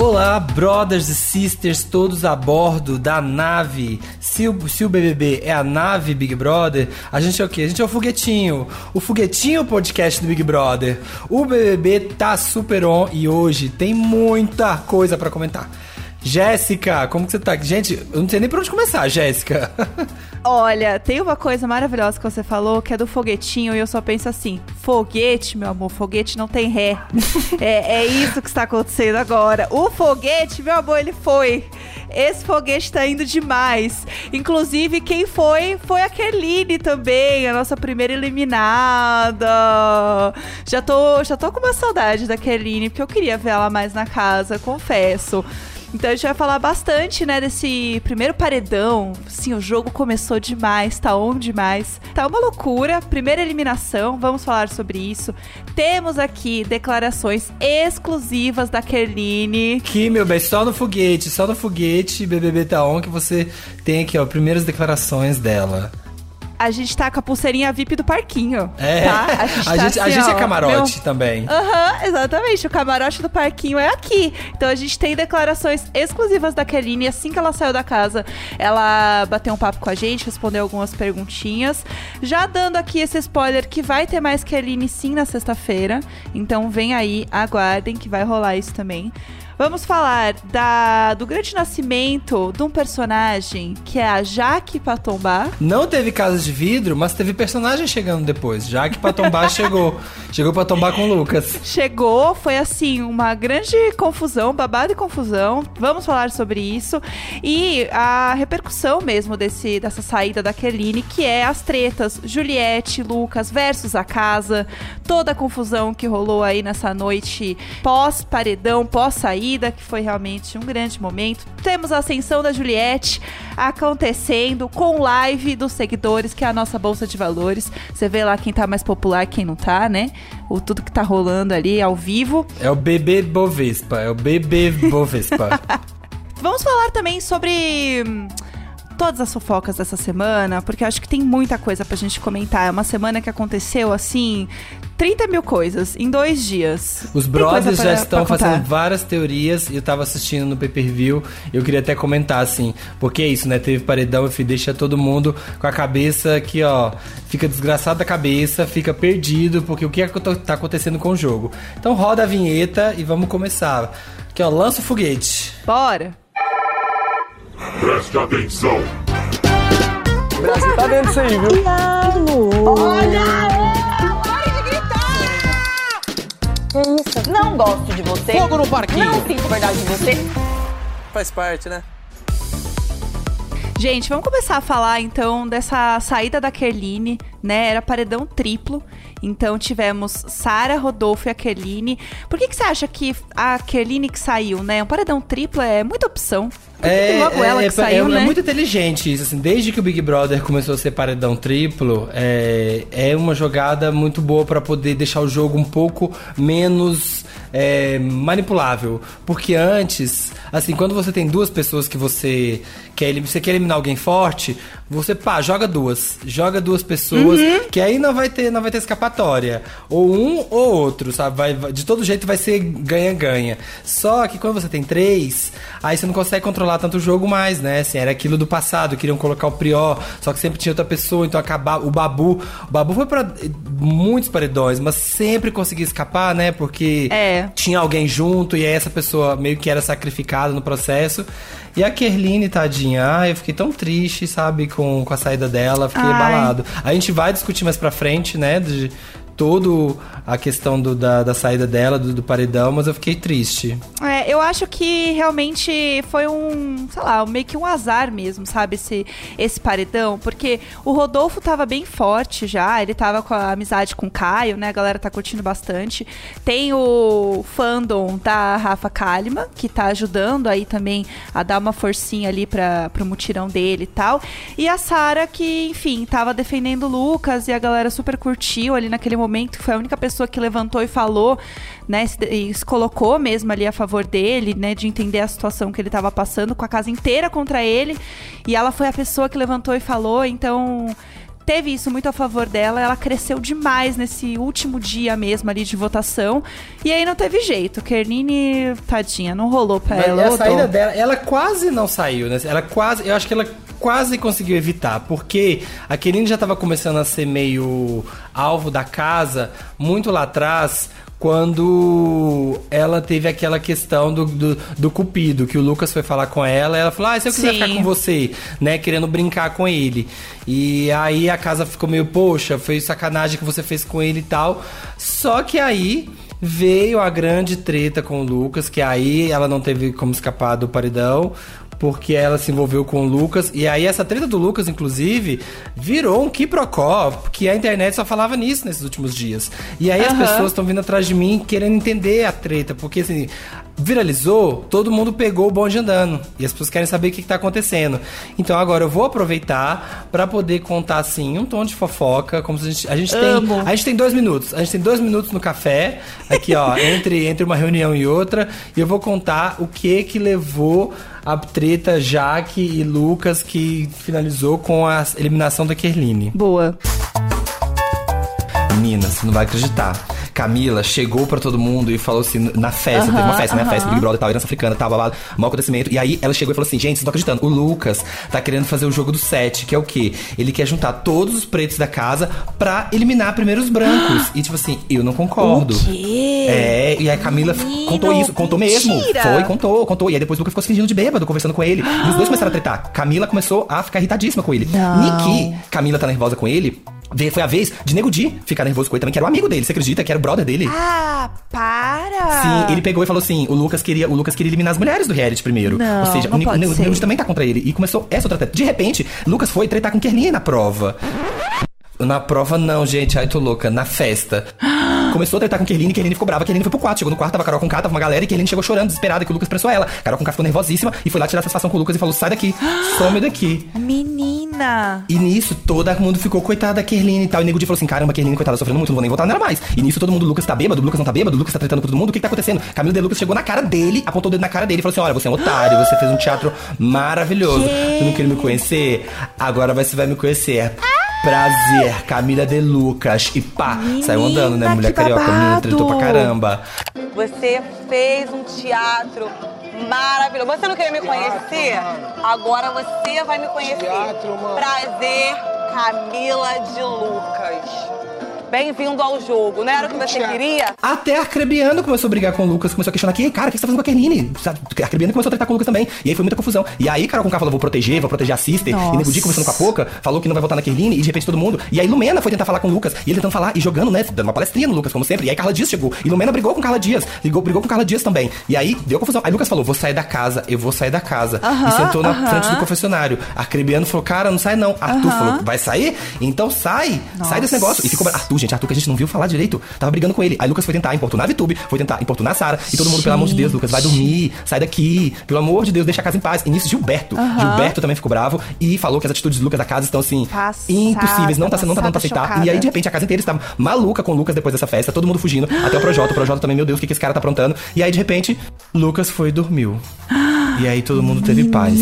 Olá, brothers e sisters, todos a bordo da nave. Se o, se o BBB é a nave Big Brother, a gente é o quê? A gente é o foguetinho. O foguetinho podcast do Big Brother. O BBB tá super on e hoje tem muita coisa para comentar. Jéssica, como que você tá? Gente, eu não sei nem por onde começar, Jéssica. Olha, tem uma coisa maravilhosa que você falou, que é do foguetinho, e eu só penso assim: foguete, meu amor, foguete não tem ré. é, é isso que está acontecendo agora. O foguete, meu amor, ele foi. Esse foguete tá indo demais. Inclusive, quem foi foi a Keline também, a nossa primeira eliminada. Já tô, já tô com uma saudade da Keline, porque eu queria ver ela mais na casa, confesso. Então a gente vai falar bastante, né, desse primeiro paredão. Sim, o jogo começou demais, tá on demais. Tá uma loucura. Primeira eliminação, vamos falar sobre isso. Temos aqui declarações exclusivas da Kerline. Que, meu bem, só no foguete, só no foguete BBB tá on que você tem aqui, ó, primeiras declarações dela a gente tá com a pulseirinha VIP do parquinho. É. Tá? A gente, a tá gente, assim, a gente é ó, é camarote meu... também. Aham, uhum, exatamente. O camarote do parquinho é aqui. Então a gente tem declarações exclusivas da Keline. Assim que ela saiu da casa, ela bateu um papo com a gente, respondeu algumas perguntinhas. Já dando aqui esse spoiler que vai ter mais Keline sim na sexta-feira. Então vem aí, aguardem que vai rolar isso também. Vamos falar da, do grande nascimento de um personagem que é a Jaque Patombá. Não teve casa de vidro, mas teve personagem chegando depois. Jaque Patombá chegou. Chegou pra tombar com o Lucas. Chegou, foi assim, uma grande confusão, babado e confusão. Vamos falar sobre isso. E a repercussão mesmo desse, dessa saída da Keline, que é as tretas Juliette, Lucas versus a casa. Toda a confusão que rolou aí nessa noite pós-paredão, pós-saída que foi realmente um grande momento. Temos a ascensão da Juliette acontecendo com live dos seguidores, que é a nossa bolsa de valores. Você vê lá quem tá mais popular, quem não tá, né? O tudo que tá rolando ali ao vivo. É o bebê Bovespa, é o bebê Bovespa. Vamos falar também sobre hum, todas as fofocas dessa semana, porque acho que tem muita coisa pra gente comentar. É uma semana que aconteceu assim. 30 mil coisas em dois dias. Os brothers já estão fazendo várias teorias e eu tava assistindo no pay-per-view eu queria até comentar assim, porque é isso, né? Teve paredão e deixa todo mundo com a cabeça aqui, ó, fica desgraçado da cabeça, fica perdido, porque o que é que tá acontecendo com o jogo. Então roda a vinheta e vamos começar. Aqui, ó, lança o foguete. Bora! Preste atenção. O Brasil tá dentro disso aí, viu? Olha! Pare de gritar! Que isso? Não gosto de você. Fogo no parquinho. Não sinto verdade de você. Faz parte, né? Gente, vamos começar a falar então dessa saída da Kerline, né? Era paredão triplo. Então tivemos Sara, Rodolfo e a Kerline. Por que, que você acha que a Kerline que saiu, né? Um paredão triplo é muita opção. É, logo ela é, que saiu, é, né? é muito inteligente isso, assim, desde que o Big Brother começou a ser paredão triplo, é, é uma jogada muito boa para poder deixar o jogo um pouco menos é, manipulável. Porque antes, assim, quando você tem duas pessoas que você quer, você quer eliminar alguém forte, você, pá, joga duas. Joga duas pessoas, uhum. que aí não vai ter, não vai ter escapatória. Ou um ou outro, sabe? Vai, de todo jeito vai ser ganha-ganha. Só que quando você tem três, aí você não consegue controlar tanto o jogo mais, né? Assim, era aquilo do passado, queriam colocar o Prior, só que sempre tinha outra pessoa, então acabar o Babu. O Babu foi para muitos paredões, mas sempre conseguia escapar, né? Porque é. tinha alguém junto e aí essa pessoa meio que era sacrificada no processo. E a Kerline, tadinha, ah, eu fiquei tão triste, sabe, com, com a saída dela, fiquei Ai. abalado. A gente vai discutir mais pra frente, né, de, todo a questão do, da, da saída dela, do, do, paredão, mas eu fiquei triste. É, eu acho que realmente foi um, sei lá, meio que um azar mesmo, sabe, esse, esse paredão, porque o Rodolfo tava bem forte já, ele tava com a amizade com o Caio, né, a galera tá curtindo bastante. Tem o fandom da Rafa Kalimann, que tá ajudando aí também a dar uma forcinha ali para pro mutirão dele e tal. E a Sara que, enfim, tava defendendo o Lucas e a galera super curtiu ali naquele momento, foi a única pessoa que levantou e falou, né, e se colocou mesmo ali a favor dele, né, de entender a situação que ele estava passando, com a casa inteira contra ele, e ela foi a pessoa que levantou e falou, então teve isso muito a favor dela, ela cresceu demais nesse último dia mesmo ali de votação. E aí não teve jeito. Kernine, tadinha, não rolou pra Mas ela. a saída dela, ela quase não saiu, né? Ela quase, eu acho que ela quase conseguiu evitar, porque a Kerine já estava começando a ser meio alvo da casa muito lá atrás, quando ela teve aquela questão do, do, do, cupido, que o Lucas foi falar com ela, ela falou, ah, se eu quiser Sim. ficar com você, né, querendo brincar com ele. E aí a casa ficou meio, poxa, foi sacanagem que você fez com ele e tal. Só que aí veio a grande treta com o Lucas, que aí ela não teve como escapar do paredão porque ela se envolveu com o Lucas. E aí essa treta do Lucas, inclusive, virou um quiprocó, porque a internet só falava nisso nesses últimos dias. E aí uhum. as pessoas estão vindo atrás de mim querendo entender a treta, porque assim, viralizou, todo mundo pegou o bonde andando. E as pessoas querem saber o que está acontecendo. Então agora eu vou aproveitar para poder contar assim um tom de fofoca, como se a gente, a gente tem, a gente tem dois minutos, a gente tem dois minutos no café aqui ó, entre entre uma reunião e outra, e eu vou contar o que que levou a treta Jaque e Lucas que finalizou com a eliminação da Kerline. Boa. Menina, você não vai acreditar. Camila chegou pra todo mundo e falou assim, na festa, teve uma festa, uh -huh. né? Festa Big Brother tal, herança africana, tal, babado, mau acontecimento. E aí ela chegou e falou assim, gente, vocês estão acreditando, o Lucas tá querendo fazer o jogo do set, que é o quê? Ele quer juntar todos os pretos da casa pra eliminar primeiro os brancos. e tipo assim, eu não concordo. O quê? É, e a Camila Menino, contou isso, contou mesmo. Mentira. Foi, contou, contou. E aí depois o Lucas ficou se fingindo de bêbado, conversando com ele. E os dois começaram a tretar. Camila começou a ficar irritadíssima com ele. Não. Niki, Camila tá nervosa com ele foi a vez de Nego Di ficar nervoso com ele também, que era o um amigo dele. Você acredita que era o brother dele? Ah, para! Sim, ele pegou e falou assim: o Lucas queria, o Lucas queria eliminar as mulheres do reality primeiro. Não, Ou seja, não o, pode o, o Nego Di também tá contra ele. E começou essa outra treta. De repente, Lucas foi tretar com Kerline na prova. Na prova, não, gente. Ai, tô louca. Na festa. Começou a tretar com Kerline, Kerline ficou brava. Kerline foi pro quarto. Chegou no quarto, tava Carol com K, tava uma galera. E Kerline chegou chorando, desesperada, que o Lucas pressou ela. Carol com K ficou nervosíssima e foi lá tirar satisfação com o Lucas e falou: sai daqui, some daqui. Menina! E nisso, todo mundo ficou coitada da Kerline e tal. E o Nego Di falou assim: caramba, Kerline, coitada, sofrendo muito, não vou nem votar nela mais. E nisso, todo mundo, Lucas tá bêbado, Lucas não tá bêbado, Lucas tá tretando com todo mundo. O que, que tá acontecendo? Camilo de Lucas chegou na cara dele, apontou o dedo na cara dele e falou assim: olha, você é um otário, você fez um teatro maravilhoso. Você não queria me conhecer? Agora você vai me conhecer. Prazer, Camila de Lucas. E pá, Menina, saiu andando, né? Mulher carioca, menina tretou pra caramba. Você fez um teatro maravilhoso. Você não queria me conhecer? Agora você vai me conhecer. Prazer, Camila de Lucas. Bem-vindo ao jogo, não era o que você queria? Até a Arcrebiano começou a brigar com o Lucas, começou a questionar aqui, cara, o que você tá fazendo com a Kerline? A Arcrebiano começou a tratar com o Lucas também. E aí foi muita confusão. E aí Carol Conká falou, vou proteger, vou proteger a Sister. Nossa. E Nego Di conversando com a Poca, falou que não vai votar na Kerline, e de repente todo mundo. E aí Lumena foi tentar falar com o Lucas, e ele tentando falar, e jogando, né, dando uma palestrinha no Lucas, como sempre. E aí Carla Dias chegou, e Lumena brigou com Carla Dias, ligou, brigou com Carla Dias também. E aí deu confusão. Aí Lucas falou, vou sair da casa, eu vou sair da casa. Uh -huh, e sentou na uh -huh. frente do confessionário. A Arcrebiano falou, cara, não sai não. Arthur uh -huh. falou, vai sair? Então sai, Nossa. sai desse negócio. E ficou, Arthur, gente, Arthur que a gente não viu falar direito. Tava brigando com ele. Aí Lucas foi tentar importunar a VTube, foi tentar importunar a Sara. E todo mundo, pelo amor de Deus, Lucas, vai dormir, sai daqui. Pelo amor de Deus, deixa a casa em paz. E nisso, Gilberto. Uhum. Gilberto também ficou bravo e falou que as atitudes do Lucas da casa estão assim, passada, impossíveis. Não tá, não tá dando pra aceitar. Chocada. E aí, de repente, a casa inteira estava maluca com o Lucas depois dessa festa, todo mundo fugindo. até o Projota. O Projota também, meu Deus, o que, que esse cara tá aprontando? E aí, de repente, Lucas foi e dormiu. E aí todo mundo teve paz.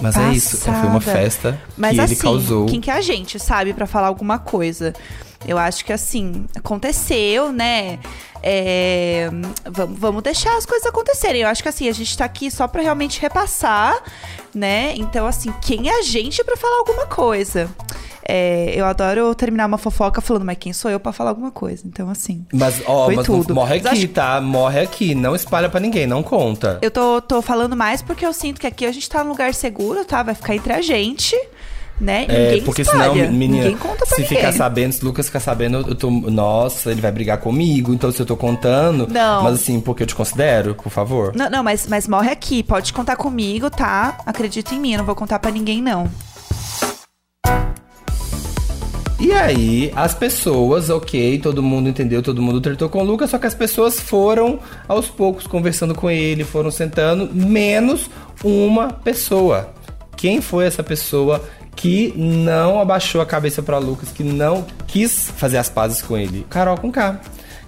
Mas Passada. é isso, foi uma festa Mas que assim, ele causou. Quem que é a gente, sabe, para falar alguma coisa? Eu acho que assim, aconteceu, né? É, vamos, vamos deixar as coisas acontecerem. Eu acho que assim, a gente tá aqui só para realmente repassar, né? Então, assim, quem é a gente para falar alguma coisa? É, eu adoro terminar uma fofoca falando, mas quem sou eu para falar alguma coisa? Então, assim. Mas, ó, foi mas tudo. morre aqui, acho... tá? Morre aqui. Não espalha para ninguém, não conta. Eu tô, tô falando mais porque eu sinto que aqui a gente tá num lugar seguro, tá? Vai ficar entre a gente né? É, ninguém porque espalha, senão, menina, ninguém conta pra se ninguém. ficar sabendo, se o Lucas ficar sabendo, eu tô, nossa, ele vai brigar comigo, então se eu tô contando, não. mas assim, porque eu te considero, por favor. Não, não, mas, mas morre aqui, pode contar comigo, tá? Acredita em mim, eu não vou contar para ninguém não. E aí, as pessoas, ok, todo mundo entendeu, todo mundo tratou com o Lucas, só que as pessoas foram aos poucos conversando com ele, foram sentando, menos uma pessoa. Quem foi essa pessoa que não abaixou a cabeça para Lucas, que não quis fazer as pazes com ele. Carol com K.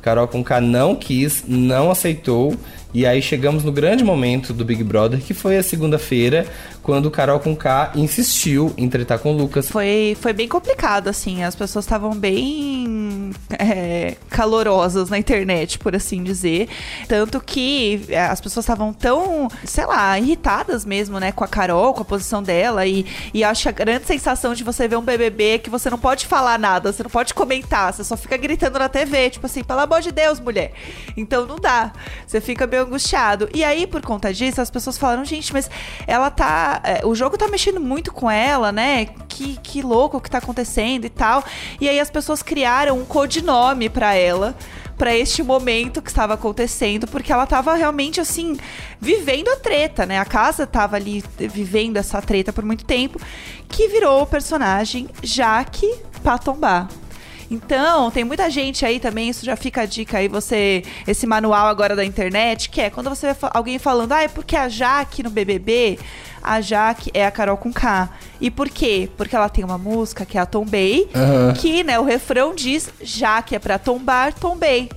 Carol com K não quis, não aceitou E aí chegamos no grande momento do Big Brother, que foi a segunda-feira, quando Carol com K insistiu em tretar com o Lucas. Foi, foi bem complicado, assim. As pessoas estavam bem é, calorosas na internet, por assim dizer. Tanto que é, as pessoas estavam tão, sei lá, irritadas mesmo, né, com a Carol, com a posição dela. E, e acho a grande sensação de você ver um BBB que você não pode falar nada, você não pode comentar, você só fica gritando na TV, tipo assim, pelo amor de Deus, mulher. Então não dá. Você fica meio angustiado. E aí, por conta disso, as pessoas falaram, gente, mas ela tá. É, o jogo tá mexendo muito com ela, né? Que, que louco o que tá acontecendo e tal. E aí as pessoas criaram um codinome para ela para este momento que estava acontecendo, porque ela estava realmente assim vivendo a treta, né? A casa estava ali vivendo essa treta por muito tempo, que virou o personagem Jaque Patombá. Então, tem muita gente aí também, isso já fica a dica aí, você, esse manual agora da internet, que é quando você vê alguém falando, ah, é porque a Jaque no BBB, a Jaque é a Carol com K. E por quê? Porque ela tem uma música que é a Tombei, uhum. que, né, o refrão diz, Jaque é pra tombar, tombei.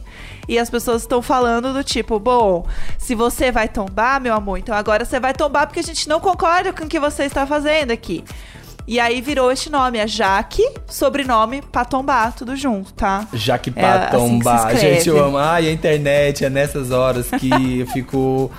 E as pessoas estão falando do tipo, bom, se você vai tombar, meu amor, então agora você vai tombar porque a gente não concorda com o que você está fazendo aqui. E aí virou este nome, é Jaque, sobrenome Patombá, tudo junto, tá? Jaque Patombá. É assim Gente, eu amo. Ai, a internet é nessas horas que eu fico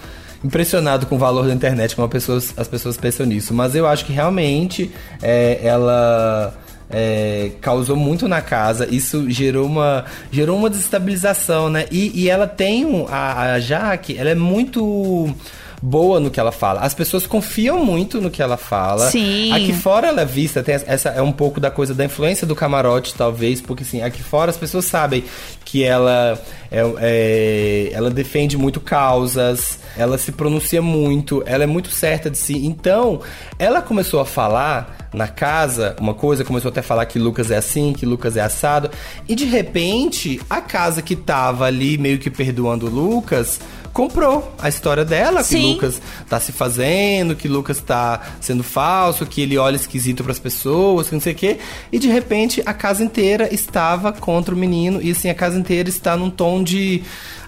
impressionado com o valor da internet, como as pessoas, as pessoas pensam nisso. Mas eu acho que realmente é, ela. É, causou muito na casa, isso gerou uma, gerou uma desestabilização, né? E, e ela tem um, a, a Jaque, ela é muito boa no que ela fala. As pessoas confiam muito no que ela fala. Sim. Aqui fora ela é vista, tem essa é um pouco da coisa da influência do camarote, talvez, porque assim, aqui fora as pessoas sabem que ela é, é, ela defende muito causas, ela se pronuncia muito, ela é muito certa de si. Então, ela começou a falar na casa uma coisa, começou até a falar que Lucas é assim, que Lucas é assado, e de repente, a casa que tava ali meio que perdoando Lucas comprou a história dela, Sim. que Lucas tá se fazendo, que Lucas tá sendo falso, que ele olha esquisito para as pessoas, que não sei o quê. E de repente a casa inteira estava contra o menino e assim a casa inteira está num tom de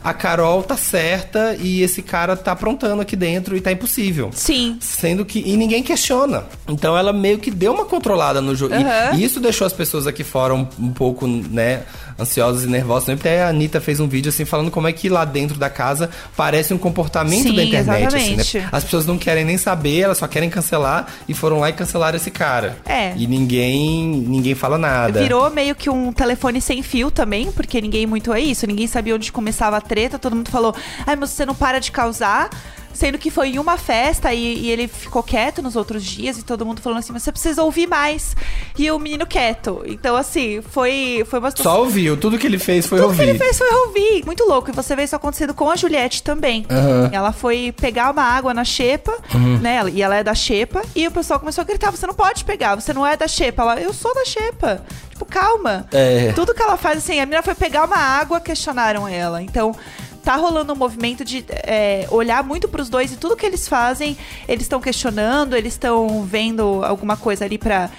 a Carol tá certa e esse cara tá aprontando aqui dentro e tá impossível. Sim. Sendo que. E ninguém questiona. Então ela meio que deu uma controlada no jogo. Uhum. E, isso deixou as pessoas aqui fora um, um pouco, né? Ansiosas e nervosas. Até a Anitta fez um vídeo assim falando como é que lá dentro da casa parece um comportamento Sim, da internet. Assim, né? As pessoas não querem nem saber, elas só querem cancelar e foram lá e cancelaram esse cara. É. E ninguém ninguém fala nada. Virou meio que um telefone sem fio também, porque ninguém muito é isso. Ninguém sabia onde começava a treta, todo mundo falou: ai, mas você não para de causar. Sendo que foi em uma festa e, e, ele ficou quieto nos outros dias e todo mundo falando assim, mas você precisa ouvir mais. E o menino quieto. Então, assim, foi, foi uma situação... Só ouviu, tudo que ele fez foi tudo ouvir. Tudo que ele fez foi ouvir. Muito louco. E você vê isso acontecendo com a Juliette também. Uhum. Ela foi pegar uma água na xepa, uhum. né? E ela é da xepa. E o pessoal começou a gritar, você não pode pegar, você não é da xepa. Ela, eu sou da xepa. Tipo, calma. É. Tudo que ela faz, assim, a menina foi pegar uma água, questionaram ela. Então tá rolando um movimento de é, olhar muito para os dois e tudo que eles fazem, eles estão questionando, eles estão vendo alguma coisa ali para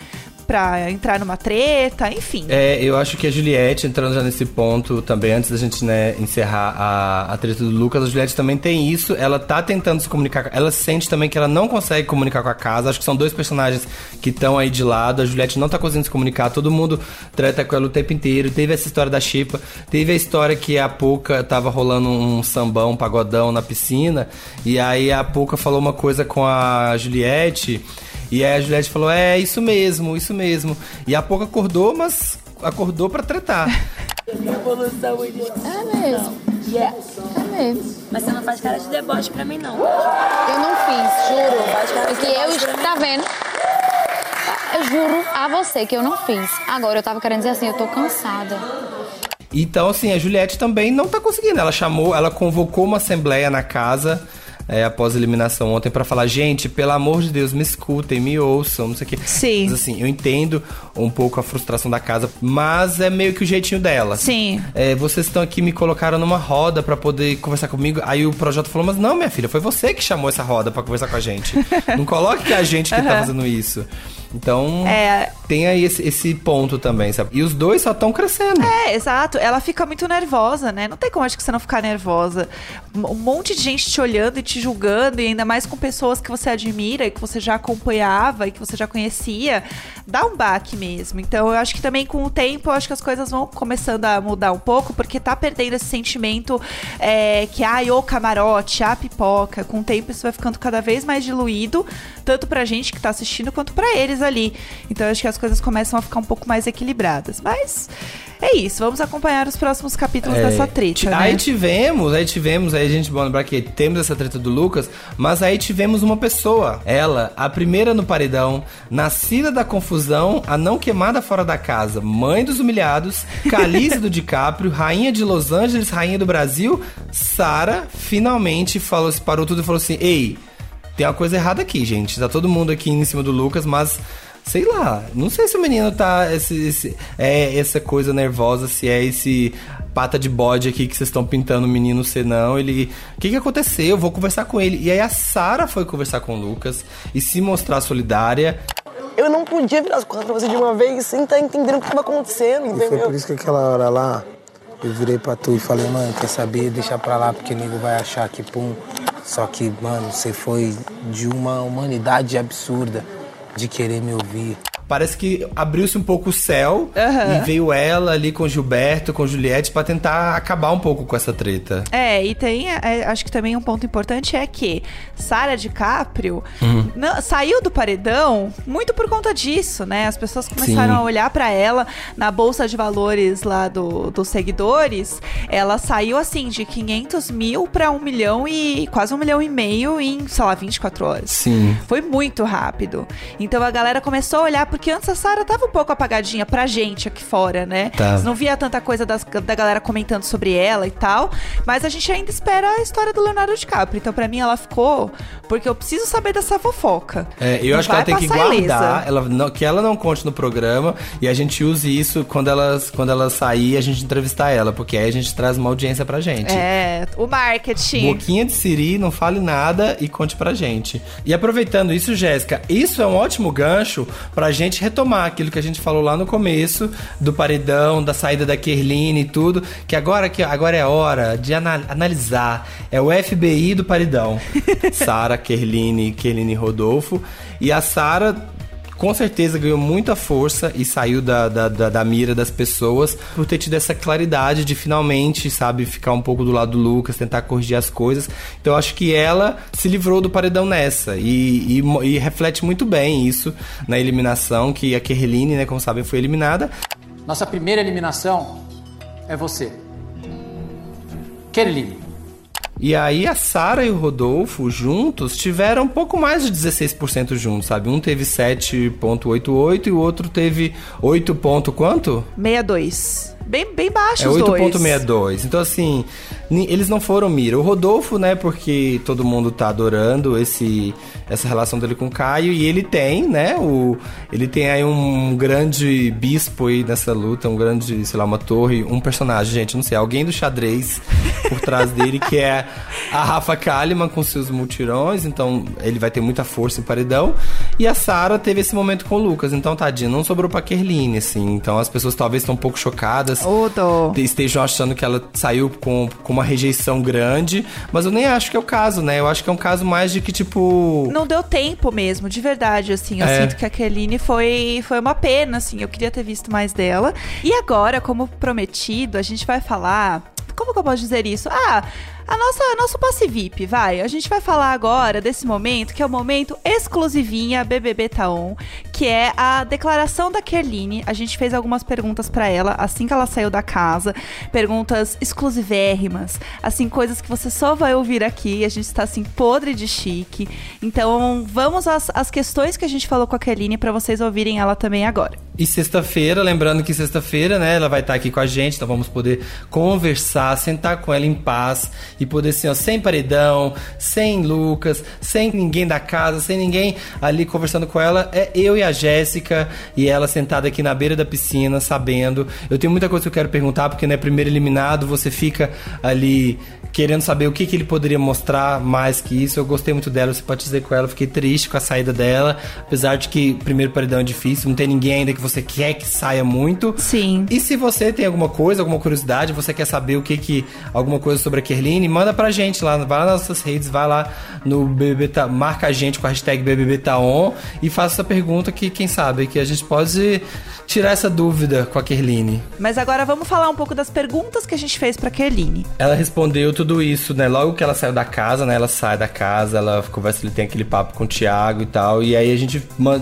pra entrar numa treta, enfim. É, eu acho que a Juliette, entrando já nesse ponto também, antes da gente né, encerrar a, a treta do Lucas, a Juliette também tem isso, ela tá tentando se comunicar, ela sente também que ela não consegue comunicar com a casa, acho que são dois personagens que estão aí de lado, a Juliette não tá conseguindo se comunicar, todo mundo treta com ela o tempo inteiro, teve essa história da Chipa, teve a história que a Pouca tava rolando um sambão, um pagodão na piscina, e aí a Pouca falou uma coisa com a Juliette e aí a Juliette falou: É, isso mesmo, isso mesmo. E a pouco acordou, mas acordou pra tretar. Evolução É mesmo. Yeah. É mesmo. Mas você não faz cara de deboche pra mim, não. Eu não fiz, juro. Faz cara de Porque eu. Tá vendo? Eu juro a você que eu não fiz. Agora eu tava querendo dizer assim, eu tô cansada. Então, assim, a Juliette também não tá conseguindo. Ela chamou, ela convocou uma assembleia na casa é, após a eliminação ontem para falar, gente, pelo amor de Deus, me escutem, me ouçam, não sei o quê. Sim. Mas assim, eu entendo um pouco a frustração da casa, mas é meio que o jeitinho dela. Sim. É, vocês estão aqui, me colocaram numa roda para poder conversar comigo. Aí o projeto falou, mas não, minha filha, foi você que chamou essa roda para conversar com a gente. não coloque que a gente que uhum. tá fazendo isso. Então, é... tem aí esse, esse, ponto também, sabe? E os dois só estão crescendo. É, exato. Ela fica muito nervosa, né? Não tem como acho que você não ficar nervosa. Um monte de gente te olhando e te julgando, e ainda mais com pessoas que você admira e que você já acompanhava e que você já conhecia, dá um baque mesmo. Então, eu acho que também com o tempo, eu acho que as coisas vão começando a mudar um pouco, porque tá perdendo esse sentimento é, que, ai, o camarote, a pipoca. Com o tempo, isso vai ficando cada vez mais diluído, tanto pra gente que tá assistindo, quanto pra eles ali. Então acho que as coisas começam a ficar um pouco mais equilibradas. Mas é isso, vamos acompanhar os próximos capítulos é, dessa treta. Né? Aí tivemos, aí tivemos, aí a gente vai lembrar que temos essa treta do Lucas, mas aí tivemos uma pessoa, ela, a primeira no paredão, nascida da confusão, a não queimada fora da casa, mãe dos humilhados, Calice do DiCaprio, rainha de Los Angeles, rainha do Brasil, Sara, finalmente falou, parou tudo e falou assim: Ei, tem uma coisa errada aqui, gente. Tá todo mundo aqui em cima do Lucas, mas sei lá, não sei se o menino tá esse, esse, é essa coisa nervosa, se é esse pata de bode aqui que vocês estão pintando o menino ser não, ele, o que que aconteceu? Eu vou conversar com ele. E aí a Sara foi conversar com o Lucas e se mostrar solidária. Eu não podia virar as costas pra você de uma vez sem estar tá entendendo o que estava acontecendo, entendeu? E foi por isso que aquela hora lá eu virei pra tu e falei, mano, quer saber? Deixa pra lá, porque o nego vai achar que, pum, só que, mano, você foi de uma humanidade absurda de querer me ouvir parece que abriu-se um pouco o céu uhum. e veio ela ali com Gilberto, com Juliette, para tentar acabar um pouco com essa treta. É, e tem, é, acho que também um ponto importante é que Sara DiCaprio uhum. não, saiu do paredão muito por conta disso, né? As pessoas começaram Sim. a olhar para ela na bolsa de valores lá do, dos seguidores. Ela saiu assim de 500 mil para um milhão e quase um milhão e meio em, sei lá, 24 horas. Sim. Foi muito rápido. Então a galera começou a olhar por porque antes a Sarah tava um pouco apagadinha pra gente aqui fora, né? Tá. Não via tanta coisa das, da galera comentando sobre ela e tal. Mas a gente ainda espera a história do Leonardo DiCaprio. Então, pra mim, ela ficou porque eu preciso saber dessa fofoca. É, eu acho que ela tem que guardar, ela, não, que ela não conte no programa e a gente use isso quando ela, quando ela sair a gente entrevistar ela, porque aí a gente traz uma audiência pra gente. É, o marketing. Boquinha de Siri, não fale nada e conte pra gente. E aproveitando isso, Jéssica, isso é um ótimo gancho pra gente gente retomar aquilo que a gente falou lá no começo, do paredão, da saída da Kerline e tudo, que agora, que agora é hora de analisar. É o FBI do paredão. Sara, Kerline, Kerline Rodolfo. E a Sara com certeza ganhou muita força e saiu da, da, da, da, mira das pessoas por ter tido essa claridade de finalmente, sabe, ficar um pouco do lado do Lucas, tentar corrigir as coisas. Então acho que ela se livrou do paredão nessa e, e, e reflete muito bem isso na eliminação, que a Kerline, né, como sabem, foi eliminada. Nossa primeira eliminação é você. Kerline. E aí a Sara e o Rodolfo juntos tiveram um pouco mais de 16% juntos, sabe? Um teve 7.88 e o outro teve 8. Ponto quanto? 62 bem, bem baixos é 8.62. Então, assim, eles não foram mira. O Rodolfo, né, porque todo mundo tá adorando esse, essa relação dele com o Caio. E ele tem, né, o, ele tem aí um grande bispo aí nessa luta, um grande, sei lá, uma torre, um personagem, gente, não sei, alguém do xadrez por trás dele, que é a Rafa Kalimann com seus multirões. Então, ele vai ter muita força em paredão. E a Sara teve esse momento com o Lucas. Então, tadinho, não sobrou pra Kerline, assim. Então, as pessoas talvez estão um pouco chocadas estejam achando que ela saiu com, com uma rejeição grande, mas eu nem acho que é o caso, né? Eu acho que é um caso mais de que, tipo. Não deu tempo mesmo, de verdade, assim. Eu é. sinto que a Keline foi, foi uma pena, assim. Eu queria ter visto mais dela. E agora, como prometido, a gente vai falar. Como que eu posso dizer isso? Ah a nossa nosso passe VIP, vai. A gente vai falar agora desse momento, que é o momento exclusivinha BBB Taon, que é a declaração da Kerline. A gente fez algumas perguntas para ela assim que ela saiu da casa, perguntas exclusivérrimas, assim coisas que você só vai ouvir aqui. A gente está assim podre de chique. Então, vamos às, às questões que a gente falou com a Kerline para vocês ouvirem ela também agora. E sexta-feira, lembrando que sexta-feira, né, ela vai estar aqui com a gente, então vamos poder conversar, sentar com ela em paz e poder assim, ó, sem paredão, sem Lucas, sem ninguém da casa, sem ninguém ali conversando com ela. É eu e a Jéssica e ela sentada aqui na beira da piscina, sabendo. Eu tenho muita coisa que eu quero perguntar, porque né, primeiro eliminado, você fica ali querendo saber o que, que ele poderia mostrar mais que isso. Eu gostei muito dela, eu simpatizei com ela, fiquei triste com a saída dela. Apesar de que primeiro paredão é difícil, não tem ninguém ainda que você quer que saia muito. Sim. E se você tem alguma coisa, alguma curiosidade, você quer saber o que que. alguma coisa sobre a Kerline, manda pra gente lá, vai lá nas nossas redes, vai lá no BBB, tá, marca a gente com a hashtag BBB Taon e faça essa pergunta que, quem sabe, que a gente pode tirar essa dúvida com a Kerline. Mas agora vamos falar um pouco das perguntas que a gente fez pra Kerline. Ela respondeu tudo isso, né? Logo que ela saiu da casa, né? Ela sai da casa, ela conversa, ele tem aquele papo com o Thiago e tal. E aí a gente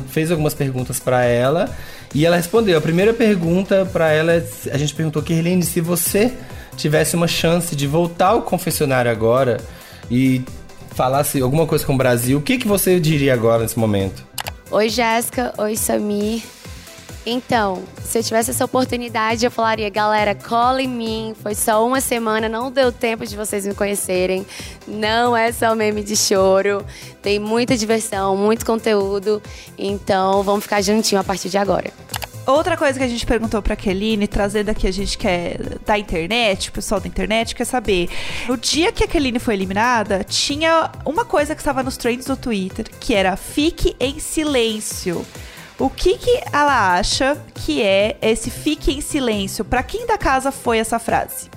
fez algumas perguntas para ela e ela respondeu. A primeira pergunta para ela, a gente perguntou, Kerline, se você tivesse uma chance de voltar ao confessionário agora e falasse alguma coisa com o Brasil, o que, que você diria agora nesse momento? Oi, Jéssica. Oi, Samir. Então, se eu tivesse essa oportunidade, eu falaria, galera, cola em mim. Foi só uma semana, não deu tempo de vocês me conhecerem. Não é só meme de choro. Tem muita diversão, muito conteúdo. Então, vamos ficar juntinho a partir de agora. Outra coisa que a gente perguntou pra Keline, trazendo aqui a gente quer da internet, o pessoal da internet quer saber. No dia que a Keline foi eliminada, tinha uma coisa que estava nos trends do Twitter, que era fique em silêncio. O que, que ela acha que é esse fique em silêncio? Para quem da casa foi essa frase?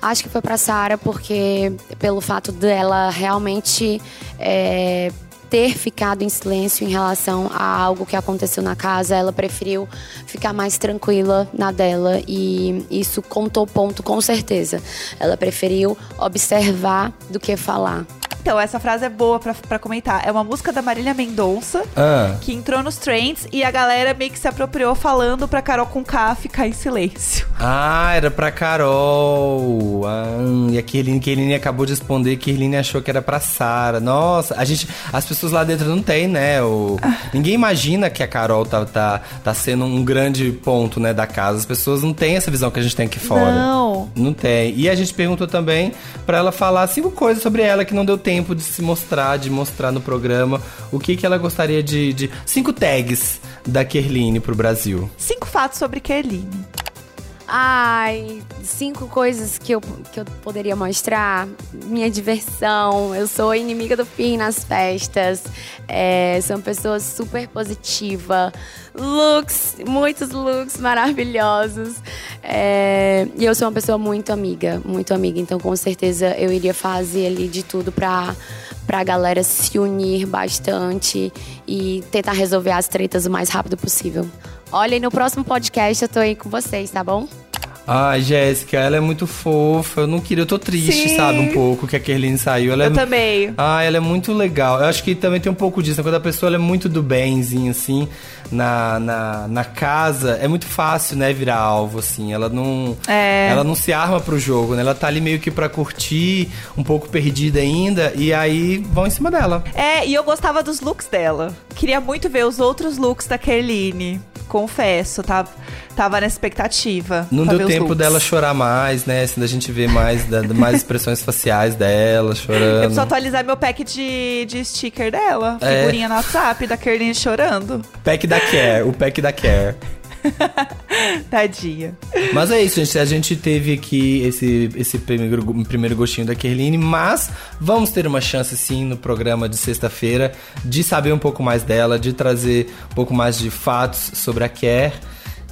Acho que foi para Sara porque pelo fato dela realmente é, ter ficado em silêncio em relação a algo que aconteceu na casa, ela preferiu ficar mais tranquila na dela e isso contou ponto com certeza. Ela preferiu observar do que falar. Então, essa frase é boa pra, pra comentar. É uma música da Marília Mendonça, Ah. que entrou nos trends e a galera meio que se apropriou falando pra Carol com K ficar em silêncio. Ah, era pra Carol. Ah, e a Kirline, Kirline acabou de responder que Kirline achou que era pra Sara. Nossa, a gente, as pessoas lá dentro não tem, né? O, ninguém imagina que a Carol tá, tá, tá sendo um grande ponto, né, da casa. As pessoas não têm essa visão que a gente tem aqui fora. Não. Não tem. E a gente perguntou também pra ela falar cinco coisas sobre ela que não deu tempo de se mostrar, de mostrar no programa. O que que ela gostaria de. de cinco tags da Kerline pro Brasil. Cinco fatos sobre Kerline. Ai, cinco coisas que eu, que eu poderia mostrar. Minha diversão. Eu sou inimiga do fim nas festas. É, sou uma pessoa super positiva. Looks, muitos looks maravilhosos. É, e eu sou uma pessoa muito amiga, muito amiga. Então, com certeza, eu iria fazer ali de tudo pra, pra galera se unir bastante e tentar resolver as tretas o mais rápido possível. Olha, e no próximo podcast eu tô aí com vocês, tá bom? Ai, Jéssica, ela é muito fofa. Eu não queria, eu tô triste, Sim. sabe, um pouco que a Kerline saiu. Ela Eu é... também. Ah, ela é muito legal. Eu acho que também tem um pouco disso. né? Quando a pessoa ela é muito do benzinho, assim, na, na, na casa, é muito fácil, né, virar alvo, assim. Ela não. É. Ela não se arma pro jogo, né? Ela tá ali meio que pra curtir, um pouco perdida ainda, e aí vão em cima dela. É, e eu gostava dos looks dela. Queria muito ver os outros looks da Kerline. Confesso, tá, tava nessa expectativa. Não deu tempo looks. dela chorar mais, né? Assim, da gente ver mais, da, mais expressões faciais dela, Eu chorando. preciso atualizar meu pack de, de sticker dela. É. Figurinha no WhatsApp da Kerline chorando. Pack da Care, o pack da Care. Tadinha. Mas é isso, gente. A gente teve aqui esse, esse primeiro, primeiro gostinho da Kerline, mas vamos ter uma chance sim no programa de sexta-feira de saber um pouco mais dela, de trazer um pouco mais de fatos sobre a Care.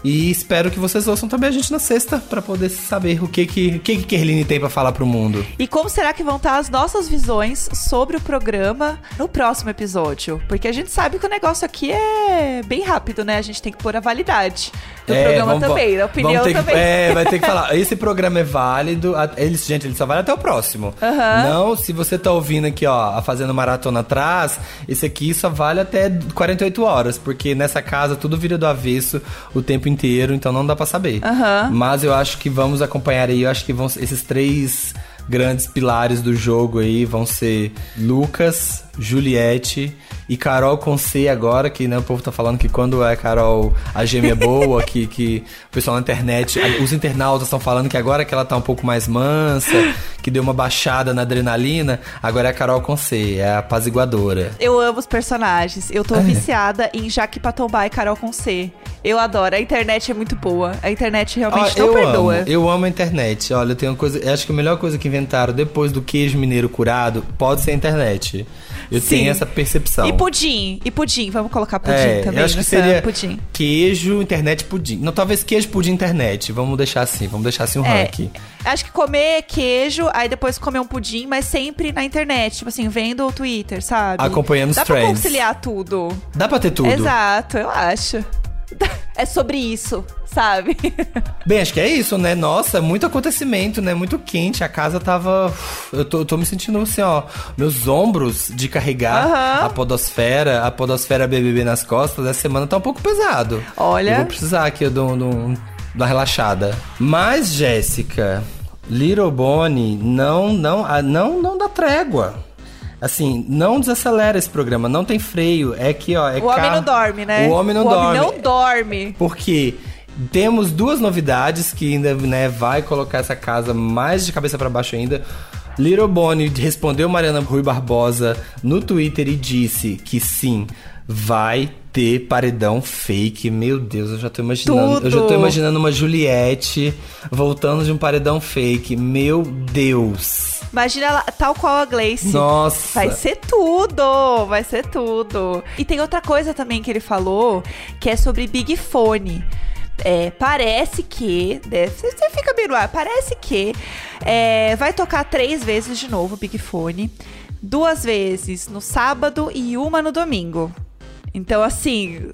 E espero que vocês ouçam também a gente na sexta pra poder saber o que que, o que, que Kerline tem pra falar pro mundo. E como será que vão estar as nossas visões sobre o programa no próximo episódio? Porque a gente sabe que o negócio aqui é bem rápido, né? A gente tem que pôr a validade do É, programa vamos- também, a opinião que- também. é, vai ter que falar. Esse programa é válido. Eles, gente, ele só vale até o próximo. Aham. Não, se você tá ouvindo aqui, ó, fazendo maratona atrás, esse aqui só vale até 48 horas, porque nessa casa tudo vira do avesso o tempo inteiro, então não dá pra saber. Aham. Mas eu acho que vamos acompanhar aí, eu acho que vão esses três grandes pilares do jogo aí vão ser Lucas, Juliette e Carol com C agora, que né, o povo tá falando que quando é Carol a gêmea é boa, que, que o pessoal na internet, os internautas estão falando que agora que ela tá um pouco mais mansa, que deu uma baixada na adrenalina, agora é a Carol com C, é a apaziguadora. Eu amo os personagens. Eu tô É. viciada em Jaque Patombá e Carol com C. Eu adoro. A internet é muito boa. A internet realmente Ó, não eu perdoa. Amo, eu amo a internet. Olha, eu tenho uma coisa. eu Acho que a melhor coisa que inventaram depois do queijo mineiro curado pode ser a internet. Eu Sim. tenho essa percepção. E pudim. E pudim. Vamos colocar pudim é, também. eu acho que nessa seria pudim. queijo, internet, pudim. Não, talvez queijo, pudim, internet. Vamos deixar assim, vamos deixar assim um É, ranking. acho que comer queijo, aí depois comer um pudim, mas sempre na internet. Tipo assim, vendo o Twitter, sabe? Acompanhando os Dá pra trends. conciliar tudo. Dá pra ter tudo. Exato, eu acho. É sobre isso, sabe? Bem, acho que é isso, né? Nossa, muito acontecimento, né? Muito quente. A casa tava. Eu tô, eu tô me sentindo assim, ó. Meus ombros de carregar Aham. a podosfera, a podosfera BBB nas costas, essa semana tá um pouco pesado. Olha. Eu vou precisar aqui de um- de de uma relaxada. Mas, Jéssica, Little Bonnie não, não, ah, não, não dá trégua. Assim, não desacelera esse programa, não tem freio. É que, ó. É o homem carro- não dorme, né? O homem não o dorme. homem não dorme. Porque temos duas novidades que ainda né, vai colocar essa casa mais de cabeça pra baixo ainda. Little Bonnie respondeu Mariana Rui Barbosa no Twitter e disse que sim, vai ter paredão fake. Meu Deus, eu já tô imaginando. Eu já tô Tudo. imaginando uma Juliette voltando de um paredão fake. Meu Deus. Imagina ela tal qual a Gleice. Nossa. Vai ser tudo, vai ser tudo. E tem outra coisa também que ele falou, que é sobre Big Fone. É, parece que. Deve, você fica bem no ar. Parece que é, vai tocar três vezes de novo o Big Fone. Duas vezes no sábado e uma no domingo. Então, assim,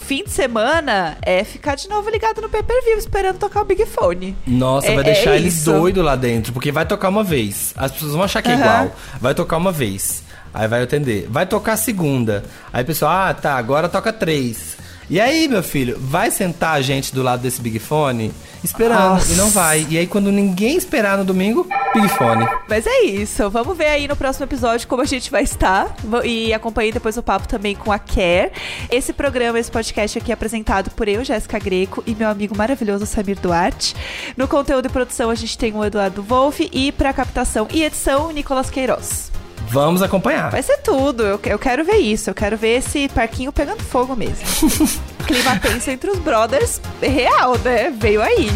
fim de semana é ficar de novo ligado no pay per view esperando tocar o Big Fone. Nossa, É- vai é deixar eles isso. doidos lá dentro, porque vai tocar uma vez. As pessoas vão achar que é Aham. igual. Vai tocar uma vez. Aí vai atender. Vai tocar a segunda. Aí o pessoal, ah, tá, agora toca três. E aí, meu filho, vai sentar a gente do lado desse Big Fone esperando Nossa. e não vai. E aí, quando ninguém esperar no domingo, Big Fone. Mas é isso. Vamos ver aí no próximo episódio como a gente vai estar. E acompanhe depois o papo também com a Care. Esse programa, esse podcast aqui é apresentado por eu, Jéssica Greco, e meu amigo maravilhoso Samir Duarte. No conteúdo e produção a gente tem o Eduardo Wolff e para captação e edição, o Nicolas Queiroz. Vamos acompanhar. Vai ser tudo. Eu, eu quero ver isso. Eu quero ver esse parquinho pegando fogo mesmo. Clima tenso entre os brothers real, né? Veio aí.